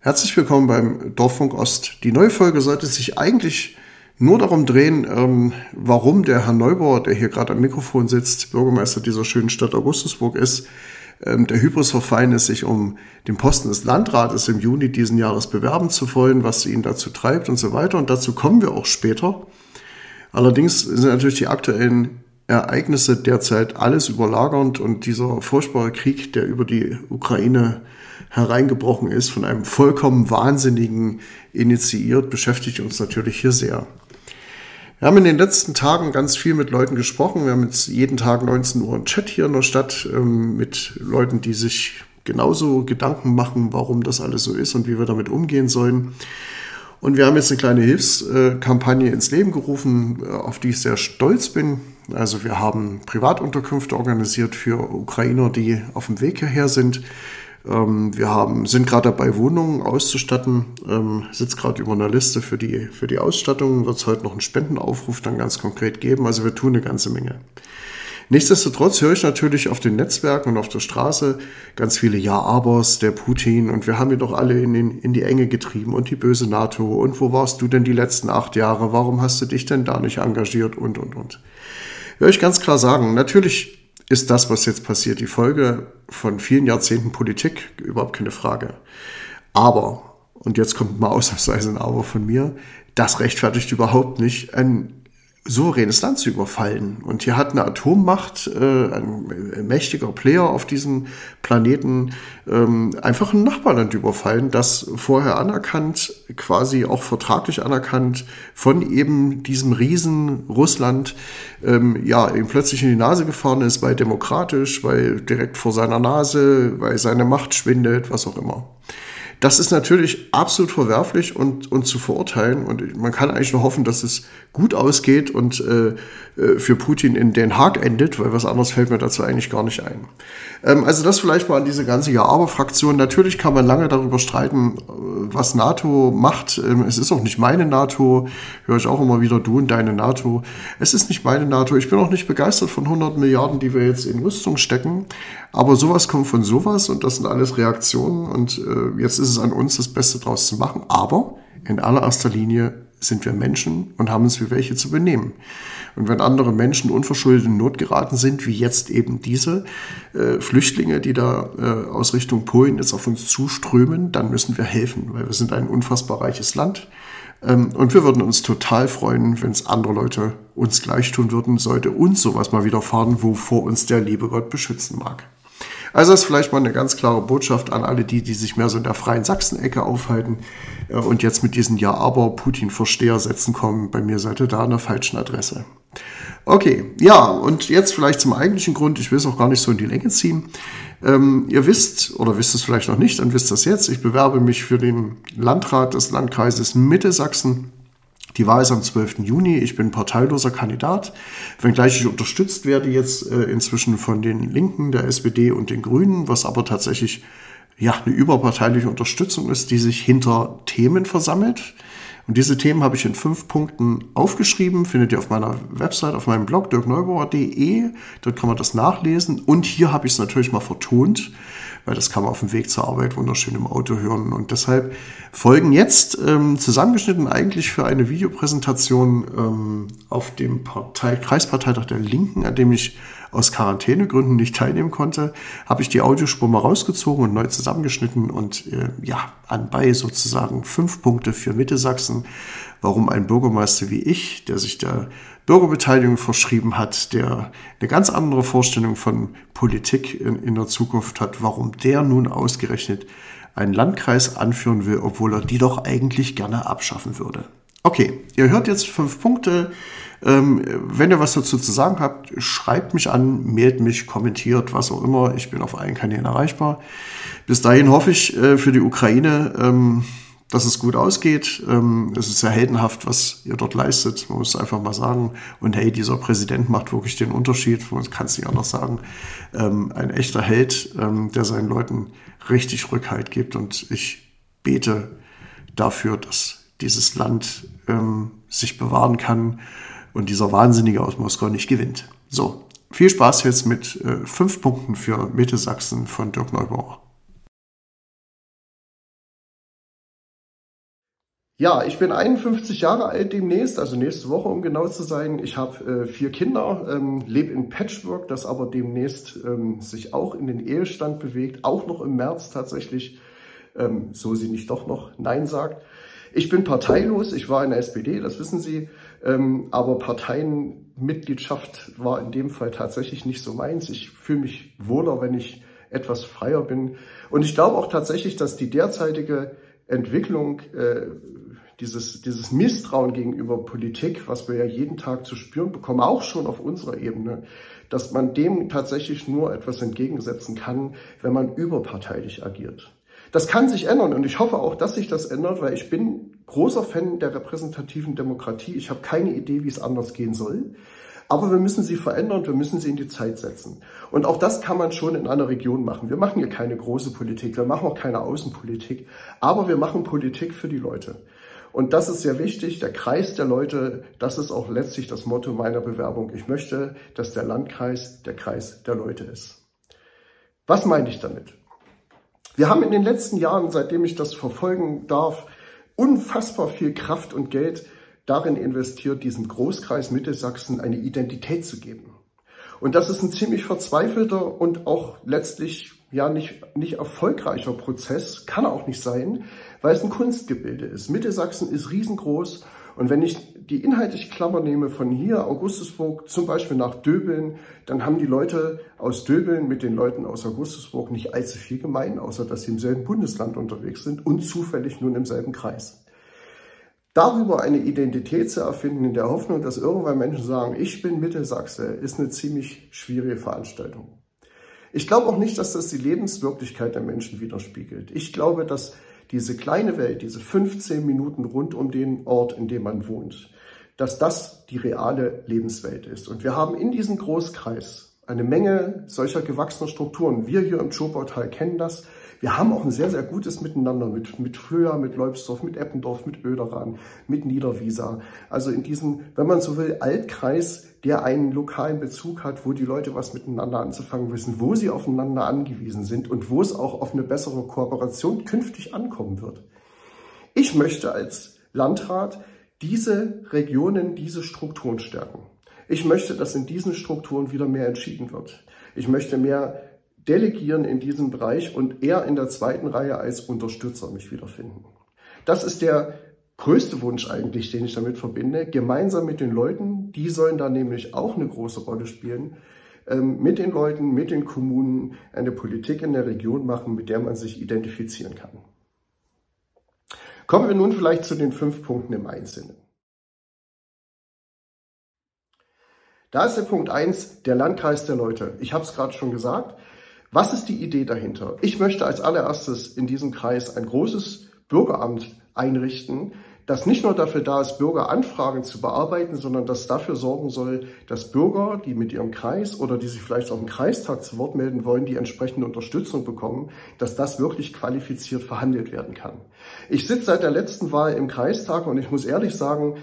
Herzlich willkommen beim Dorffunk Ost. Die neue Folge sollte sich eigentlich nur darum drehen, ähm, warum der Herr Neubauer, der hier gerade am Mikrofon sitzt, Bürgermeister dieser schönen Stadt Augustusburg ist, ähm, der Hybris verfallen ist, sich um den Posten des Landrates im Juni diesen Jahres bewerben zu wollen, was ihn dazu treibt und so weiter. Und dazu kommen wir auch später. Allerdings sind natürlich die aktuellen Ereignisse derzeit alles überlagernd und dieser furchtbare Krieg, der über die Ukraine hereingebrochen ist, von einem vollkommen Wahnsinnigen initiiert, beschäftigt uns natürlich hier sehr. Wir haben in den letzten Tagen ganz viel mit Leuten gesprochen. Wir haben jetzt jeden Tag 19 Uhr einen Chat hier in der Stadt ähm, mit Leuten, die sich genauso Gedanken machen, warum das alles so ist und wie wir damit umgehen sollen. Und wir haben jetzt eine kleine Hilfskampagne ins Leben gerufen, äh, auf die ich sehr stolz bin. Also wir haben Privatunterkünfte organisiert für Ukrainer, die auf dem Weg hierher sind. Ähm, wir haben, sind gerade dabei, Wohnungen auszustatten, ähm, sitzt gerade über einer Liste für die, für die Ausstattung, wird es heute noch einen Spendenaufruf dann ganz konkret geben. Also wir tun eine ganze Menge. Nichtsdestotrotz höre ich natürlich auf den Netzwerken und auf der Straße ganz viele Ja-Abers, der Putin und wir haben ihn doch alle in, den, in die Enge getrieben und die böse NATO und wo warst du denn die letzten acht Jahre, warum hast du dich denn da nicht engagiert und, und, und. Will ich ganz klar sagen, natürlich ist das, was jetzt passiert, die Folge von vielen Jahrzehnten Politik, überhaupt keine Frage. Aber, und jetzt kommt mal ausnahmsweise ein Aber von mir, das rechtfertigt überhaupt nicht ein souveränes Land zu überfallen. Und hier hat eine Atommacht, äh, ein mächtiger Player auf diesem Planeten, ähm, einfach ein Nachbarland überfallen, das vorher anerkannt, quasi auch vertraglich anerkannt, von eben diesem Riesen Russland, ähm, ja, ihm plötzlich in die Nase gefahren ist, weil demokratisch, weil direkt vor seiner Nase, weil seine Macht schwindet, was auch immer. Das ist natürlich absolut verwerflich und, und zu verurteilen. Und man kann eigentlich nur hoffen, dass es gut ausgeht und äh, äh, für Putin in Den Haag endet, weil was anderes fällt mir dazu eigentlich gar nicht ein. Ähm, also das vielleicht mal an diese ganze Ja-Aber-Fraktion. Natürlich kann man lange darüber streiten, äh, was NATO macht. Ähm, es ist auch nicht meine NATO. Höre ich auch immer wieder, du und deine NATO. Es ist nicht meine NATO. Ich bin auch nicht begeistert von 100 Milliarden, die wir jetzt in Rüstung stecken. Aber sowas kommt von sowas und das sind alles Reaktionen. Und äh, jetzt ist es an uns, das Beste draus zu machen. Aber in allererster Linie sind wir Menschen und haben uns wie welche zu benehmen. Und wenn andere Menschen unverschuldet in Not geraten sind, wie jetzt eben diese äh, Flüchtlinge, die da äh, aus Richtung Polen jetzt auf uns zuströmen, dann müssen wir helfen, weil wir sind ein unfassbar reiches Land. Ähm, und wir würden uns total freuen, wenn es andere Leute uns gleich tun würden, sollte uns sowas mal widerfahren, wovor uns der liebe Gott beschützen mag. Also das ist vielleicht mal eine ganz klare Botschaft an alle die, die sich mehr so in der freien Sachsen-Ecke aufhalten äh, und jetzt mit diesen Ja, aber Putin-Verstehersätzen kommen. Bei mir seid ihr da an der falschen Adresse. Okay, ja, und jetzt vielleicht zum eigentlichen Grund. Ich will es auch gar nicht so in die Länge ziehen. Ähm, ihr wisst, oder wisst es vielleicht noch nicht, dann wisst es jetzt. Ich bewerbe mich für den Landrat des Landkreises Mitte Sachsen die Wahl ist am 12. Juni. Ich bin parteiloser Kandidat, wenngleich ich unterstützt werde jetzt äh, inzwischen von den Linken, der SPD und den Grünen, was aber tatsächlich ja eine überparteiliche Unterstützung ist, die sich hinter Themen versammelt. Und diese Themen habe ich in fünf Punkten aufgeschrieben, findet ihr auf meiner Website, auf meinem Blog dirkneubauer.de. Dort kann man das nachlesen. Und hier habe ich es natürlich mal vertont weil das kann man auf dem Weg zur Arbeit wunderschön im Auto hören. Und deshalb folgen jetzt ähm, zusammengeschnitten eigentlich für eine Videopräsentation ähm, auf dem Partei Kreisparteitag der Linken, an dem ich aus Quarantänegründen nicht teilnehmen konnte, habe ich die Audiospur mal rausgezogen und neu zusammengeschnitten und äh, ja, anbei sozusagen fünf Punkte für Mitte Sachsen, warum ein Bürgermeister wie ich, der sich der Bürgerbeteiligung verschrieben hat, der eine ganz andere Vorstellung von Politik in, in der Zukunft hat, warum der nun ausgerechnet einen Landkreis anführen will, obwohl er die doch eigentlich gerne abschaffen würde. Okay, ihr hört jetzt fünf Punkte. Ähm, wenn ihr was dazu zu sagen habt, schreibt mich an, mailt mich, kommentiert, was auch immer. Ich bin auf allen Kanälen erreichbar. Bis dahin hoffe ich äh, für die Ukraine, ähm, dass es gut ausgeht. Ähm, es ist sehr heldenhaft, was ihr dort leistet. Man muss einfach mal sagen. Und hey, dieser Präsident macht wirklich den Unterschied. Man kann es nicht anders sagen. Ähm, ein echter Held, ähm, der seinen Leuten richtig Rückhalt gibt. Und ich bete dafür, dass dieses Land sich bewahren kann und dieser Wahnsinnige aus Moskau nicht gewinnt. So, Viel Spaß jetzt mit äh, fünf Punkten für Mitte Sachsen von Dirk Neubauer. Ja, ich bin 51 Jahre alt demnächst, also nächste Woche, um genau zu sein. Ich habe äh, vier Kinder, ähm, lebe in Patchwork, das aber demnächst ähm, sich auch in den Ehestand bewegt, auch noch im März tatsächlich, ähm, so sie nicht doch noch Nein sagt. Ich bin parteilos, ich war in der SPD, das wissen Sie, ähm, aber Parteienmitgliedschaft war in dem Fall tatsächlich nicht so meins. Ich fühle mich wohler, wenn ich etwas freier bin. Und ich glaube auch tatsächlich, dass die derzeitige Entwicklung äh, dieses, dieses Misstrauen gegenüber Politik, was wir ja jeden Tag zu spüren bekommen, auch schon auf unserer Ebene, dass man dem tatsächlich nur etwas entgegensetzen kann, wenn man überparteilich agiert. Das kann sich ändern und ich hoffe auch, dass sich das ändert, weil ich bin großer Fan der repräsentativen Demokratie. Ich habe keine Idee, wie es anders gehen soll. Aber wir müssen sie verändern, wir müssen sie in die Zeit setzen. Und auch das kann man schon in einer Region machen. Wir machen hier keine große Politik, wir machen auch keine Außenpolitik, aber wir machen Politik für die Leute. Und das ist sehr wichtig, der Kreis der Leute, das ist auch letztlich das Motto meiner Bewerbung. Ich möchte, dass der Landkreis der Kreis der Leute ist. Was meine ich damit? Wir haben in den letzten Jahren, seitdem ich das verfolgen darf, unfassbar viel Kraft und Geld darin investiert, diesem Großkreis Mittelsachsen eine Identität zu geben. Und das ist ein ziemlich verzweifelter und auch letztlich ja nicht, nicht erfolgreicher Prozess, kann auch nicht sein, weil es ein Kunstgebilde ist. Mittelsachsen ist riesengroß und wenn ich die inhaltliche Klammer nehme von hier, Augustusburg, zum Beispiel nach Döbeln, dann haben die Leute aus Döbeln mit den Leuten aus Augustusburg nicht allzu viel gemein, außer dass sie im selben Bundesland unterwegs sind und zufällig nun im selben Kreis. Darüber eine Identität zu erfinden, in der Hoffnung, dass irgendwann Menschen sagen, ich bin Mittelsachse, ist eine ziemlich schwierige Veranstaltung. Ich glaube auch nicht, dass das die Lebenswirklichkeit der Menschen widerspiegelt. Ich glaube, dass diese kleine Welt, diese 15 Minuten rund um den Ort, in dem man wohnt, dass das die reale Lebenswelt ist. Und wir haben in diesem Großkreis eine Menge solcher gewachsener Strukturen. Wir hier im Schobautal kennen das. Wir haben auch ein sehr, sehr gutes Miteinander mit, mit Flöa, mit Leubsdorf, mit Eppendorf, mit Öderan, mit Niederwiesa. Also in diesem, wenn man so will, Altkreis, der einen lokalen Bezug hat, wo die Leute was miteinander anzufangen wissen, wo sie aufeinander angewiesen sind und wo es auch auf eine bessere Kooperation künftig ankommen wird. Ich möchte als Landrat diese Regionen, diese Strukturen stärken. Ich möchte, dass in diesen Strukturen wieder mehr entschieden wird. Ich möchte mehr delegieren in diesem Bereich und eher in der zweiten Reihe als Unterstützer mich wiederfinden. Das ist der größte Wunsch eigentlich, den ich damit verbinde, gemeinsam mit den Leuten, die sollen da nämlich auch eine große Rolle spielen, ähm, mit den Leuten, mit den Kommunen eine Politik in der Region machen, mit der man sich identifizieren kann. Kommen wir nun vielleicht zu den fünf Punkten im Einzelnen. Da ist der Punkt eins, der Landkreis der Leute. Ich habe es gerade schon gesagt. Was ist die Idee dahinter? Ich möchte als allererstes in diesem Kreis ein großes Bürgeramt einrichten, das nicht nur dafür da ist, Bürgeranfragen zu bearbeiten, sondern das dafür sorgen soll, dass Bürger, die mit ihrem Kreis oder die sich vielleicht auch im Kreistag zu Wort melden wollen, die entsprechende Unterstützung bekommen, dass das wirklich qualifiziert verhandelt werden kann. Ich sitze seit der letzten Wahl im Kreistag und ich muss ehrlich sagen,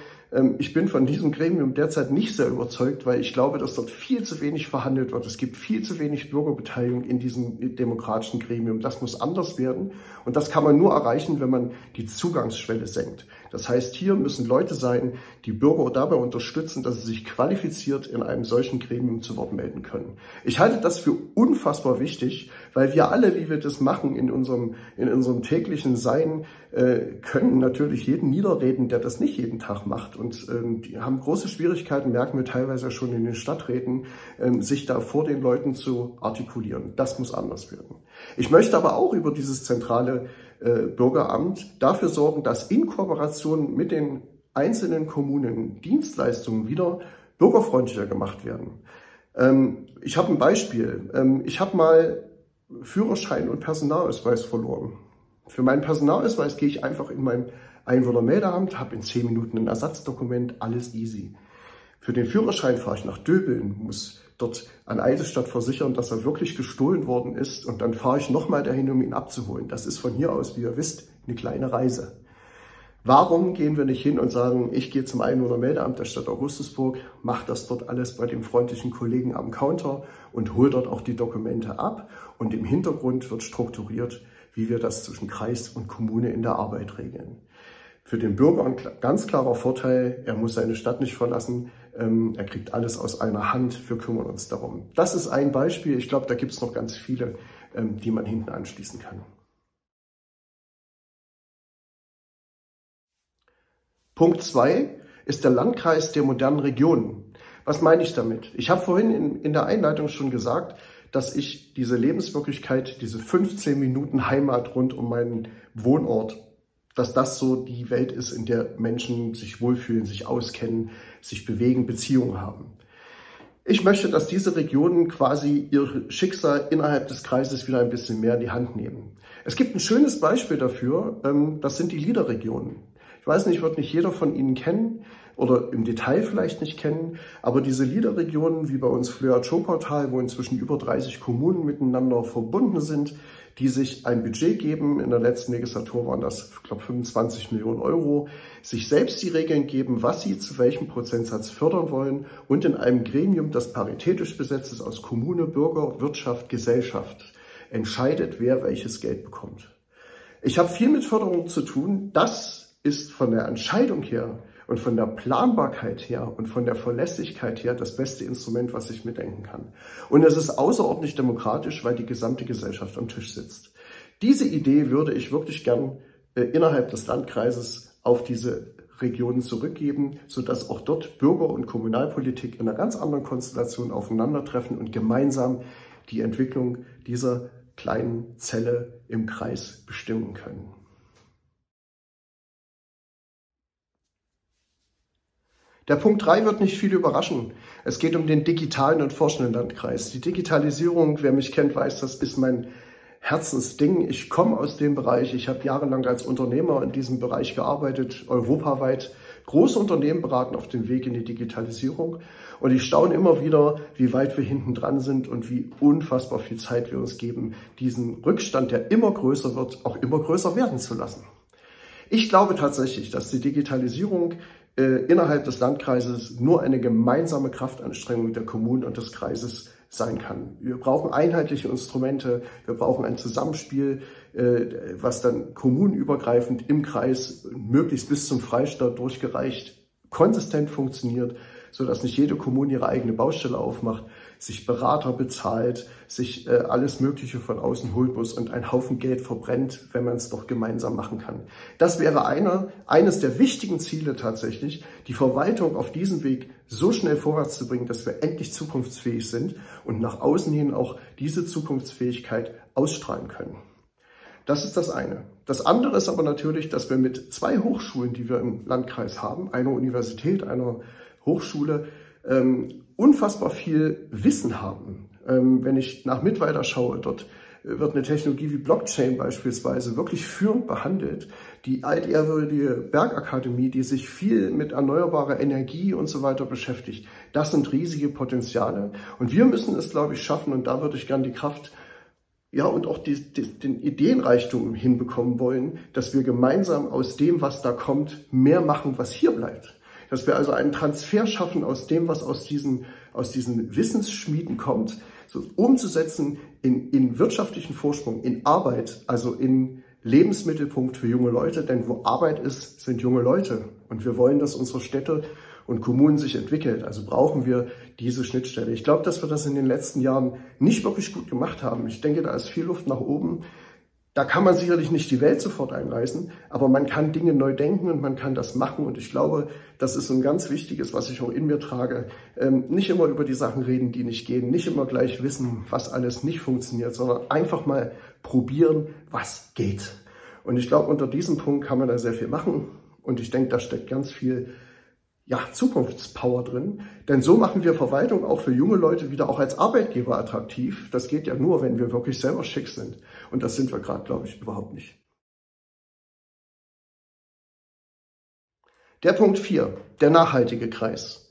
ich bin von diesem Gremium derzeit nicht sehr überzeugt, weil ich glaube, dass dort viel zu wenig verhandelt wird. Es gibt viel zu wenig Bürgerbeteiligung in diesem demokratischen Gremium. Das muss anders werden. Und das kann man nur erreichen, wenn man die Zugangsschwelle senkt. Das heißt, hier müssen Leute sein, die Bürger dabei unterstützen, dass sie sich qualifiziert in einem solchen Gremium zu Wort melden können. Ich halte das für unfassbar wichtig, weil wir alle, wie wir das machen in unserem, in unserem täglichen Sein, äh, können natürlich jeden niederreden, der das nicht jeden Tag macht. Und ähm, die haben große Schwierigkeiten, merken wir teilweise schon in den Stadträten, ähm, sich da vor den Leuten zu artikulieren. Das muss anders werden. Ich möchte aber auch über dieses zentrale äh, Bürgeramt dafür sorgen, dass in Kooperation mit den einzelnen Kommunen Dienstleistungen wieder bürgerfreundlicher gemacht werden. Ähm, ich habe ein Beispiel. Ähm, ich habe mal Führerschein und Personalausweis verloren. Für meinen Personalausweis gehe ich einfach in mein Einwohnermeldeamt, habe in zehn Minuten ein Ersatzdokument, alles easy. Für den Führerschein fahre ich nach Döbeln, muss dort an Eidelstadt versichern, dass er wirklich gestohlen worden ist und dann fahre ich nochmal dahin, um ihn abzuholen. Das ist von hier aus, wie ihr wisst, eine kleine Reise. Warum gehen wir nicht hin und sagen, ich gehe zum Einwohnermeldeamt der Stadt Augustusburg, mache das dort alles bei dem freundlichen Kollegen am Counter und hole dort auch die Dokumente ab und im Hintergrund wird strukturiert, wie wir das zwischen Kreis und Kommune in der Arbeit regeln. Für den Bürger ein ganz klarer Vorteil, er muss seine Stadt nicht verlassen, ähm, er kriegt alles aus einer Hand, wir kümmern uns darum. Das ist ein Beispiel, ich glaube, da gibt es noch ganz viele, ähm, die man hinten anschließen kann. Punkt zwei ist der Landkreis der modernen Regionen. Was meine ich damit? Ich habe vorhin in, in der Einleitung schon gesagt, dass ich diese Lebenswirklichkeit, diese 15 Minuten Heimat rund um meinen Wohnort, dass das so die Welt ist, in der Menschen sich wohlfühlen, sich auskennen, sich bewegen, Beziehungen haben. Ich möchte, dass diese Regionen quasi ihr Schicksal innerhalb des Kreises wieder ein bisschen mehr in die Hand nehmen. Es gibt ein schönes Beispiel dafür, ähm, das sind die Liederregionen. Ich weiß nicht, wird nicht jeder von Ihnen kennen oder im Detail vielleicht nicht kennen, aber diese Liederregionen wie bei uns Flöa-Choportal, wo inzwischen über 30 Kommunen miteinander verbunden sind, die sich ein Budget geben, in der letzten Legislatur waren das, ich glaube, 25 Millionen Euro, sich selbst die Regeln geben, was sie zu welchem Prozentsatz fördern wollen und in einem Gremium, das paritätisch besetzt ist aus Kommune, Bürger, Wirtschaft, Gesellschaft, entscheidet, wer welches Geld bekommt. Ich habe viel mit Förderung zu tun. Das ist von der Entscheidung her und von der Planbarkeit her und von der Verlässlichkeit her das beste Instrument, was ich mitdenken kann. Und es ist außerordentlich demokratisch, weil die gesamte Gesellschaft am Tisch sitzt. Diese Idee würde ich wirklich gern äh, innerhalb des Landkreises auf diese Regionen zurückgeben, sodass auch dort Bürger und Kommunalpolitik in einer ganz anderen Konstellation aufeinandertreffen und gemeinsam die Entwicklung dieser kleinen Zelle im Kreis bestimmen können. Der Punkt 3 wird nicht viel überraschen. Es geht um den digitalen und forschenden Landkreis. Die Digitalisierung, wer mich kennt, weiß, das ist mein Herzensding. Ich komme aus dem Bereich. Ich habe jahrelang als Unternehmer in diesem Bereich gearbeitet, europaweit große Unternehmen beraten auf dem Weg in die Digitalisierung. Und ich staune immer wieder, wie weit wir hinten dran sind und wie unfassbar viel Zeit wir uns geben, diesen Rückstand, der immer größer wird, auch immer größer werden zu lassen. Ich glaube tatsächlich, dass die Digitalisierung äh, innerhalb des Landkreises nur eine gemeinsame Kraftanstrengung der Kommunen und des Kreises sein kann. Wir brauchen einheitliche Instrumente, wir brauchen ein Zusammenspiel, äh, was dann kommunenübergreifend im Kreis möglichst bis zum Freistaat durchgereicht konsistent funktioniert, so dass nicht jede Kommune ihre eigene Baustelle aufmacht, sich Berater bezahlt, sich äh, alles Mögliche von außen holt muss und ein Haufen Geld verbrennt, wenn man es doch gemeinsam machen kann. Das wäre einer, eines der wichtigen Ziele tatsächlich, die Verwaltung auf diesem Weg so schnell vorwärts zu bringen, dass wir endlich zukunftsfähig sind und nach außen hin auch diese Zukunftsfähigkeit ausstrahlen können. Das ist das eine. Das andere ist aber natürlich, dass wir mit zwei Hochschulen, die wir im Landkreis haben, einer Universität, einer Hochschule ähm, unfassbar viel Wissen haben. Ähm, wenn ich nach Mittweida schaue, dort wird eine Technologie wie Blockchain beispielsweise wirklich führend behandelt. Die altehrwürdige Bergakademie, die sich viel mit erneuerbarer Energie und so weiter beschäftigt, das sind riesige Potenziale. Und wir müssen es, glaube ich, schaffen, und da würde ich gern die Kraft ja, und auch die, die, den Ideenreichtum hinbekommen wollen, dass wir gemeinsam aus dem, was da kommt, mehr machen, was hier bleibt. Dass wir also einen Transfer schaffen aus dem, was aus diesen, aus diesen Wissensschmieden kommt, so umzusetzen in, in wirtschaftlichen Vorsprung, in Arbeit, also in Lebensmittelpunkt für junge Leute. Denn wo Arbeit ist, sind junge Leute. Und wir wollen, dass unsere Städte und Kommunen sich entwickelt. Also brauchen wir diese Schnittstelle. Ich glaube, dass wir das in den letzten Jahren nicht wirklich gut gemacht haben. Ich denke, da ist viel Luft nach oben. Da kann man sicherlich nicht die Welt sofort einreißen, aber man kann Dinge neu denken und man kann das machen. Und ich glaube, das ist ein ganz wichtiges, was ich auch in mir trage. Ähm, nicht immer über die Sachen reden, die nicht gehen, nicht immer gleich wissen, was alles nicht funktioniert, sondern einfach mal probieren, was geht. Und ich glaube, unter diesem Punkt kann man da sehr viel machen. Und ich denke, da steckt ganz viel ja, Zukunftspower drin. Denn so machen wir Verwaltung auch für junge Leute wieder auch als Arbeitgeber attraktiv. Das geht ja nur, wenn wir wirklich selber schick sind. Und das sind wir gerade, glaube ich, überhaupt nicht. Der Punkt 4, der nachhaltige Kreis.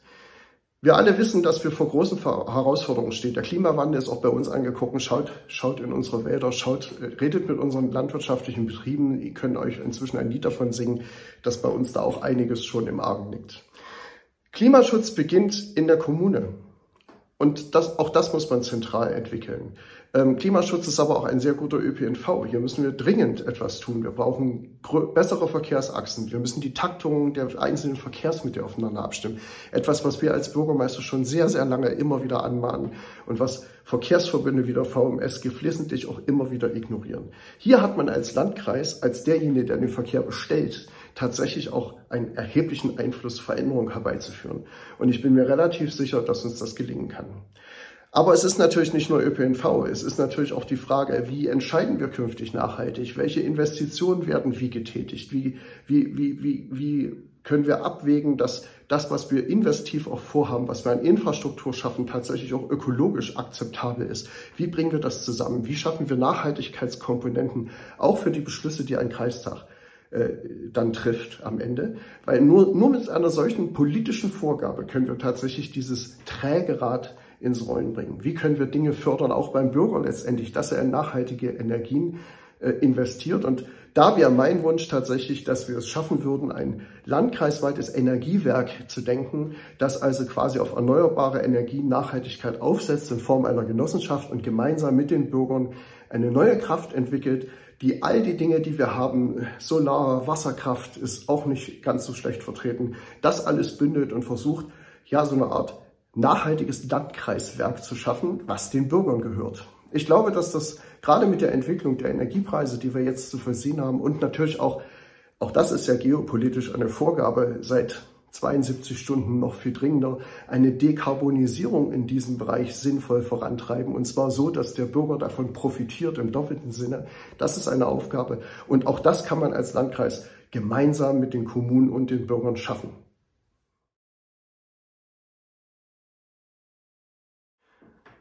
Wir alle wissen, dass wir vor großen Herausforderungen stehen. Der Klimawandel ist auch bei uns angeguckt. Schaut, schaut in unsere Wälder, schaut, redet mit unseren landwirtschaftlichen Betrieben. Ihr könnt euch inzwischen ein Lied davon singen, dass bei uns da auch einiges schon im Argen liegt. Klimaschutz beginnt in der Kommune. Und das, auch das muss man zentral entwickeln. Ähm, Klimaschutz ist aber auch ein sehr guter ÖPNV. Hier müssen wir dringend etwas tun. Wir brauchen bessere Verkehrsachsen. Wir müssen die Taktung der einzelnen Verkehrsmittel aufeinander abstimmen. Etwas, was wir als Bürgermeister schon sehr, sehr lange immer wieder anmahnen und was Verkehrsverbünde wie der VMS geflissentlich auch immer wieder ignorieren. Hier hat man als Landkreis, als derjenige, der den Verkehr bestellt, tatsächlich auch einen erheblichen Einfluss, Veränderung herbeizuführen. Und ich bin mir relativ sicher, dass uns das gelingen kann. Aber es ist natürlich nicht nur ÖPNV, es ist natürlich auch die Frage, wie entscheiden wir künftig nachhaltig? Welche Investitionen werden wie getätigt? Wie, wie, wie, wie, wie können wir abwägen, dass das, was wir investiv auch vorhaben, was wir an Infrastruktur schaffen, tatsächlich auch ökologisch akzeptabel ist? Wie bringen wir das zusammen? Wie schaffen wir Nachhaltigkeitskomponenten auch für die Beschlüsse, die ein Kreistag äh, dann trifft am Ende. Weil nur, nur mit einer solchen politischen Vorgabe können wir tatsächlich dieses Trägerad ins Rollen bringen. Wie können wir Dinge fördern, auch beim Bürger letztendlich, dass er in nachhaltige Energien äh, investiert. Und da wäre mein Wunsch tatsächlich, dass wir es schaffen würden, ein landkreisweites Energiewerk zu denken, das also quasi auf erneuerbare Energien Nachhaltigkeit aufsetzt in Form einer Genossenschaft und gemeinsam mit den Bürgern eine neue Kraft entwickelt, die all die Dinge, die wir haben, Solar, Wasserkraft ist auch nicht ganz so schlecht vertreten, das alles bündelt und versucht, ja, so eine Art nachhaltiges Landkreiswerk zu schaffen, was den Bürgern gehört. Ich glaube, dass das gerade mit der Entwicklung der Energiepreise, die wir jetzt zu vollziehen haben und natürlich auch, auch das ist ja geopolitisch eine Vorgabe seit 72 Stunden noch viel dringender, eine Dekarbonisierung in diesem Bereich sinnvoll vorantreiben. Und zwar so, dass der Bürger davon profitiert im doppelten Sinne. Das ist eine Aufgabe. Und auch das kann man als Landkreis gemeinsam mit den Kommunen und den Bürgern schaffen.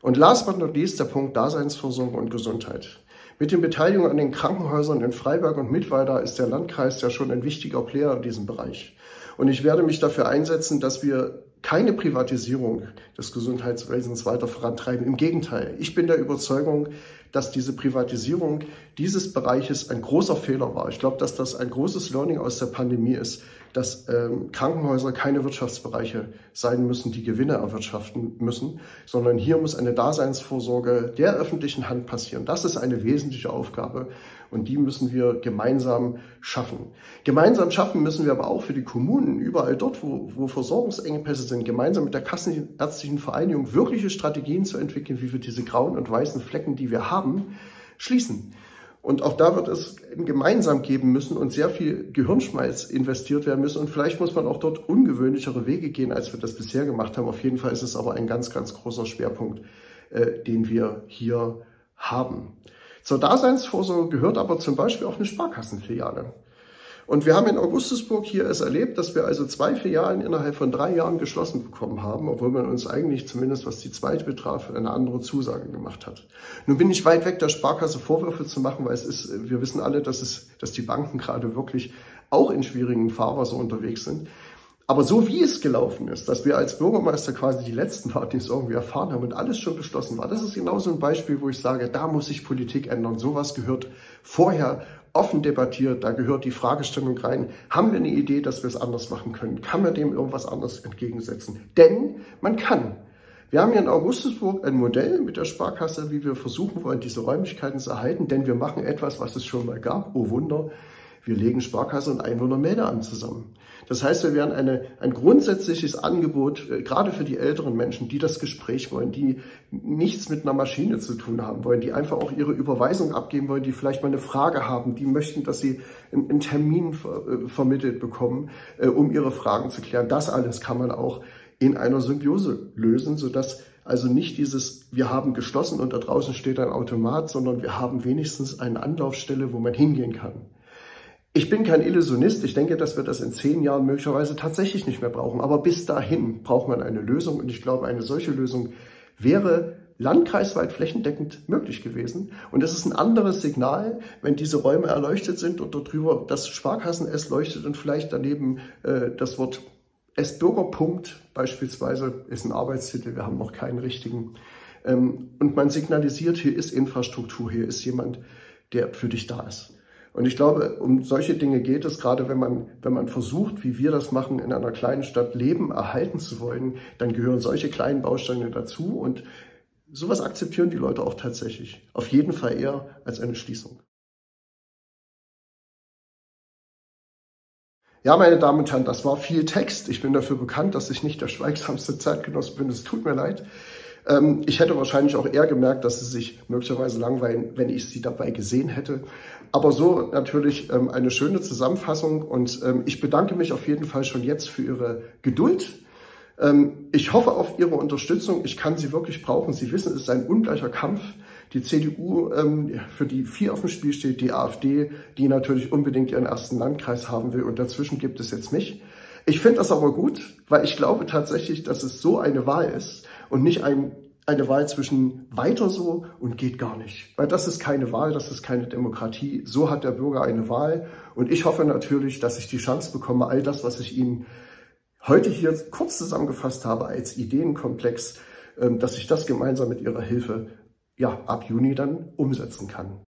Und last but not least der Punkt Daseinsvorsorge und Gesundheit. Mit den Beteiligungen an den Krankenhäusern in Freiberg und Mittweida ist der Landkreis ja schon ein wichtiger Player in diesem Bereich. Und ich werde mich dafür einsetzen, dass wir keine Privatisierung des Gesundheitswesens weiter vorantreiben. Im Gegenteil, ich bin der Überzeugung, dass diese Privatisierung dieses Bereiches ein großer Fehler war. Ich glaube, dass das ein großes Learning aus der Pandemie ist, dass ähm, Krankenhäuser keine Wirtschaftsbereiche sein müssen, die Gewinne erwirtschaften müssen, sondern hier muss eine Daseinsvorsorge der öffentlichen Hand passieren. Das ist eine wesentliche Aufgabe und die müssen wir gemeinsam schaffen. Gemeinsam schaffen müssen wir aber auch für die Kommunen, überall dort, wo, wo Versorgungsengpässe sind, gemeinsam mit der Kassenärztlichen Vereinigung wirkliche Strategien zu entwickeln, wie wir diese grauen und weißen Flecken, die wir haben, schließen. Und auch da wird es gemeinsam geben müssen und sehr viel Gehirnschmalz investiert werden müssen. Und vielleicht muss man auch dort ungewöhnlichere Wege gehen, als wir das bisher gemacht haben. Auf jeden Fall ist es aber ein ganz, ganz großer Schwerpunkt, äh, den wir hier haben. Zur Daseinsvorsorge gehört aber zum Beispiel auch eine Sparkassenfiliale. Und wir haben in Augustusburg hier es erlebt, dass wir also zwei Filialen innerhalb von drei Jahren geschlossen bekommen haben, obwohl man uns eigentlich zumindest was die zweite betraf, eine andere Zusage gemacht hat. Nun bin ich weit weg, der Sparkasse Vorwürfe zu machen, weil es ist, wir wissen alle, dass es, dass die Banken gerade wirklich auch in schwierigen Fahrwasser unterwegs sind. Aber so wie es gelaufen ist, dass wir als Bürgermeister quasi die letzten es irgendwie erfahren haben und alles schon beschlossen war, das ist genauso ein Beispiel, wo ich sage, da muss sich Politik ändern. Sowas gehört vorher offen debattiert, da gehört die Fragestellung rein, haben wir eine Idee, dass wir es anders machen können? Kann man dem irgendwas anderes entgegensetzen? Denn man kann. Wir haben hier in Augustusburg ein Modell mit der Sparkasse, wie wir versuchen wollen, diese Räumlichkeiten zu erhalten, denn wir machen etwas, was es schon mal gab. Oh Wunder, wir legen Sparkasse und Einwohnermeldeamt zusammen. Das heißt, wir werden eine, ein grundsätzliches Angebot, äh, gerade für die älteren Menschen, die das Gespräch wollen, die nichts mit einer Maschine zu tun haben wollen, die einfach auch ihre Überweisung abgeben wollen, die vielleicht mal eine Frage haben, die möchten, dass sie einen, Termin ver, äh, vermittelt bekommen, äh, um ihre Fragen zu klären. Das alles kann man auch in einer Symbiose lösen, sodass also nicht dieses, wir haben geschlossen und da draußen steht ein Automat, sondern wir haben wenigstens eine Anlaufstelle, wo man hingehen kann. Ich bin kein Illusionist. Ich denke, dass wir das in zehn Jahren möglicherweise tatsächlich nicht mehr brauchen. Aber bis dahin braucht man eine Lösung. Und ich glaube, eine solche Lösung wäre landkreisweit flächendeckend möglich gewesen. Und es ist ein anderes Signal, wenn diese Räume erleuchtet sind und dort drüber das Sparkassen-S leuchtet und vielleicht daneben äh, das Wort S-Bürgerpunkt beispielsweise ist ein Arbeitstitel, wir haben noch keinen richtigen. Ähm, und man signalisiert, hier ist Infrastruktur, hier ist jemand, der für dich da ist. Und ich glaube, um solche Dinge geht es, gerade wenn man, wenn man versucht, wie wir das machen, in einer kleinen Stadt Leben erhalten zu wollen, dann gehören solche kleinen Bausteine dazu und sowas akzeptieren die Leute auch tatsächlich. Auf jeden Fall eher als eine Schließung. Ja, meine Damen und Herren, das war viel Text. Ich bin dafür bekannt, dass ich nicht der schweigsamste Zeitgenosse bin. Es tut mir leid. Ähm, ich hätte wahrscheinlich auch eher gemerkt, dass sie sich möglicherweise langweilen, wenn ich sie dabei gesehen hätte. Aber so natürlich ähm, eine schöne Zusammenfassung und ähm, ich bedanke mich auf jeden Fall schon jetzt für Ihre Geduld. Ich hoffe auf Ihre Unterstützung. Ich kann Sie wirklich brauchen. Sie wissen, es ist ein ungleicher Kampf. Die CDU, für die viel auf dem Spiel steht, die AfD, die natürlich unbedingt ihren ersten Landkreis haben will und dazwischen gibt es jetzt mich. Ich finde das aber gut, weil ich glaube tatsächlich, dass es so eine Wahl ist und nicht ein, eine Wahl zwischen weiter so und geht gar nicht. Weil das ist keine Wahl, das ist keine Demokratie. So hat der Bürger eine Wahl. Und ich hoffe natürlich, dass ich die Chance bekomme, all das, was ich Ihnen heute hier kurz zusammengefasst habe als Ideenkomplex, ähm, dass ich das gemeinsam mit Ihrer Hilfe ja, ab Juni dann umsetzen kann.